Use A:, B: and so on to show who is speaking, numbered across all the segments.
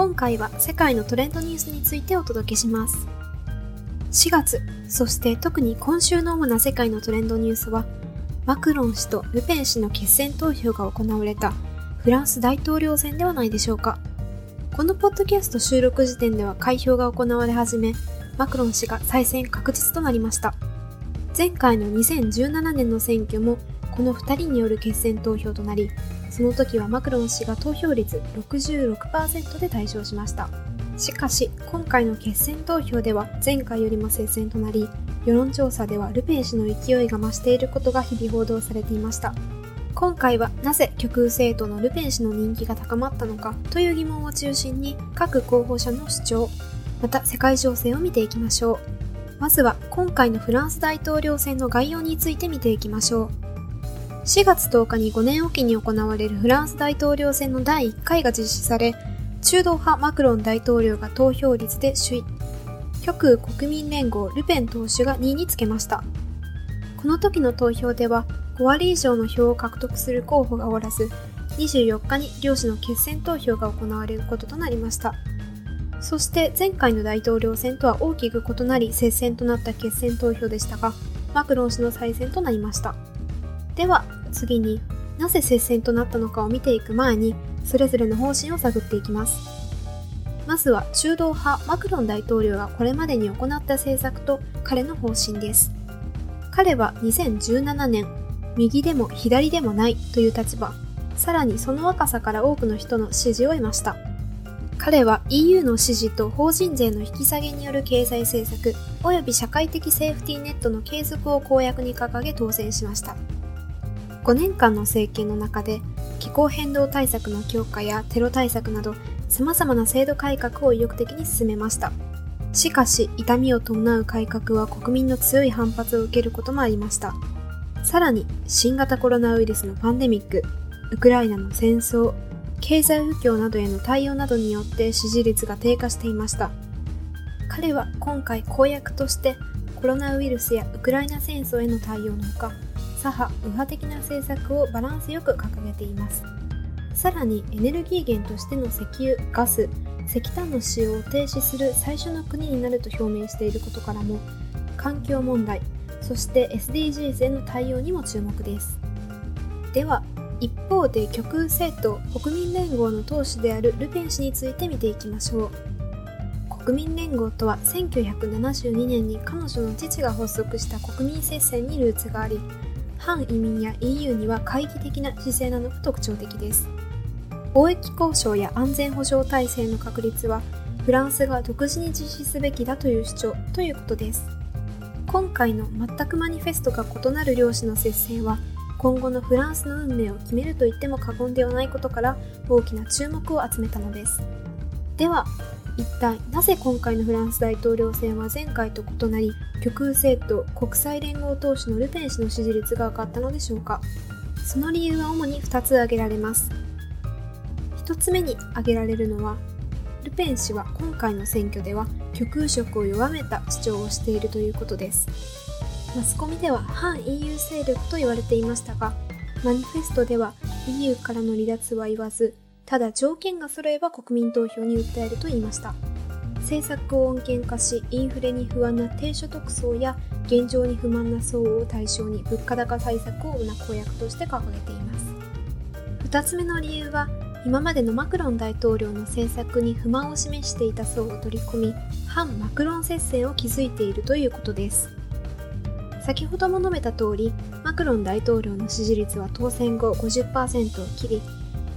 A: 今回は世界のトレンドニュースについてお届けします。4月、そして特に今週の主な世界のトレンドニュースは、マクロン氏とルペン氏の決選投票が行われたフランス大統領選ではないでしょうか。このポッドキャスト収録時点では開票が行われ始め、マクロン氏が再選確実となりました。前回の2017年の選挙もこの2人による決選投票となりその時はマクロン氏が投票率66%で大勝しました。しかし今回の決選投票では前回よりも接戦となり世論調査ではルペン氏の勢いが増していることが日々報道されていました。今回はなぜ極右政党のルペン氏の人気が高まったのかという疑問を中心に各候補者の主張また世界情勢を見ていきましょう。まずは今回のフランス大統領選の概要について見ていきましょう。4月10日に5年おきに行われるフランス大統領選の第1回が実施され、中道派マクロン大統領が投票率で首位、極右国民連合ルペン党首が2位につけました。この時の投票では5割以上の票を獲得する候補がおらず、24日に両氏の決選投票が行われることとなりました。そして前回の大統領選とは大きく異なり接戦となった決選投票でしたが、マクロン氏の再選となりました。では次になぜ接戦となったのかを見ていく前に、それぞれの方針を探っていきます。まずは中道派マクロン大統領がこれまでに行った政策と彼の方針です。彼は2017年、右でも左でもないという立場、さらにその若さから多くの人の支持を得ました。彼は EU の支持と法人税の引き下げによる経済政策及び社会的セーフティーネットの継続を公約に掲げ当選しました5年間の政権の中で気候変動対策の強化やテロ対策など様々な制度改革を意欲的に進めました。しかし痛みを伴う改革は国民の強い反発を受けることもありました。さらに新型コロナウイルスのパンデミックウクライナの戦争経済不況などへの対応などによって支持率が低下していました。彼は今回公約としてコロナウイルスやウクライナ戦争への対応のほか左派右派的な政策をバランスよく掲げています。さらにエネルギー源としての石油ガス石炭の使用を停止する最初の国になると表明していることからも環境問題そして SDGs への対応にも注目です。では一方で極右政党国民連合の党首であるルペン氏について見ていきましょう。国民連合とは1972年に彼女の父が発足した国民接戦にルーツがあり反移民や EU には懐疑的な姿勢なのが特徴的です。貿易交渉や安全保障体制の確立はフランスが独自に実施すべきだという主張ということです。今回の全くマニフェストが異なる両氏の接戦は今後のフランスの運命を決めると言っても過言ではないことから大きな注目を集めたのです。では一体なぜ今回のフランス大統領選は前回と異なり極右政党国際連合党首のルペン氏の支持率が上がったのでしょうか。その理由は主に2つ挙げられます。1つ目に挙げられるのはルペン氏は今回の選挙では極右色を弱めた主張をしているということです。マスコミでは反 EU 勢力と言われていましたが、マニフェストでは EU からの離脱は言わず、ただ条件が揃えば国民投票に訴えると言いました。政策を穏健化し、インフレに不安な低所得層や現状に不満な層を対象に物価高対策をな公約として掲げています。2つ目の理由は、今までのマクロン大統領の政策に不満を示していた層を取り込み、反マクロン接戦を築いているということです。先ほども述べた通り、マクロン大統領の支持率は当選後50%を切り、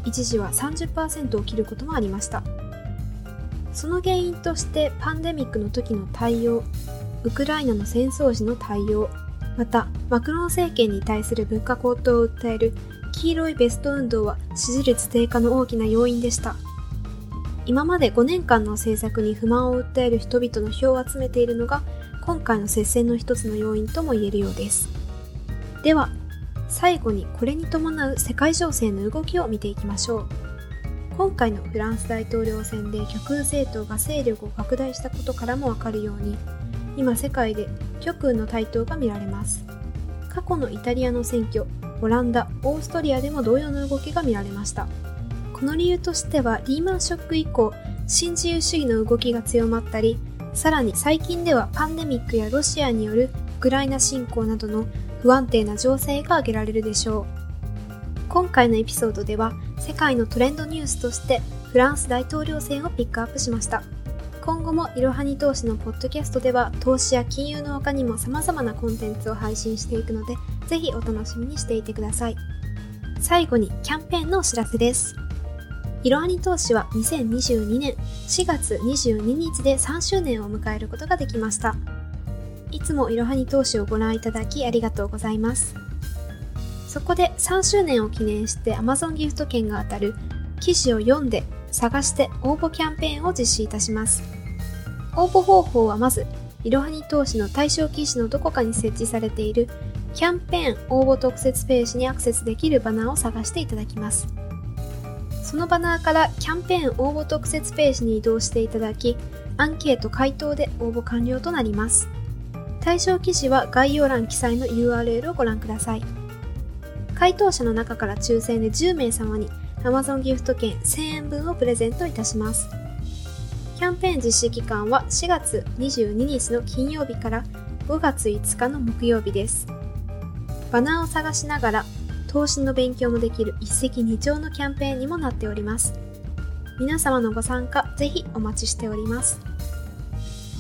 A: 一時は30%を切ることもありました。その原因としてパンデミックの時の対応、ウクライナの戦争時の対応、またマクロン政権に対する物価高騰を訴える黄色いベスト運動は支持率低下の大きな要因でした。今まで5年間の政策に不満を訴える人々の票を集めているのが今回の接戦の一つの要因とも言えるようです。では、最後にこれに伴う世界情勢の動きを見ていきましょう。今回のフランス大統領選で極右政党が勢力を拡大したことからもわかるように、今世界で極右の台頭が見られます。過去のイタリアの選挙、オランダ、オーストリアでも同様の動きが見られました。この理由としてはリーマンショック以降、新自由主義の動きが強まったり、さらに最近ではパンデミックやロシアによるウクライナ侵攻などの不安定な情勢が挙げられるでしょう。今回のエピソードでは世界のトレンドニュースとしてフランス大統領選をピックアップしました。今後もいろはに投資のポッドキャストでは投資や金融の他にも様々なコンテンツを配信していくのでぜひお楽しみにしていてください。最後にキャンペーンのお知らせです。いろはに投資は2022年4月22日で3周年を迎えることができました。いつもいろはに投資をご覧いただきありがとうございます。そこで3周年を記念して Amazon ギフト券が当たる記事を読んで探して応募キャンペーンを実施いたします。応募方法はまず、いろはに投資の対象記事のどこかに設置されているキャンペーン応募特設ページにアクセスできるバナーを探していただきます。そのバナーからキャンペーン応募特設ページに移動していただき、アンケート回答で応募完了となります。対象記事は概要欄記載の URL をご覧ください。回答者の中から抽選で10名様に Amazon ギフト券1000円分をプレゼントいたします。キャンペーン実施期間は4月22日の金曜日から5月5日の木曜日です。バナーを探しながら投資の勉強もできる一石二鳥のキャンペーンにもなっております。皆様のご参加ぜひお待ちしております。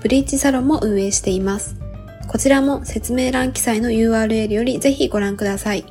A: ブリーチサロンも運営しています。こちらも説明欄記載の URL よりぜひご覧ください。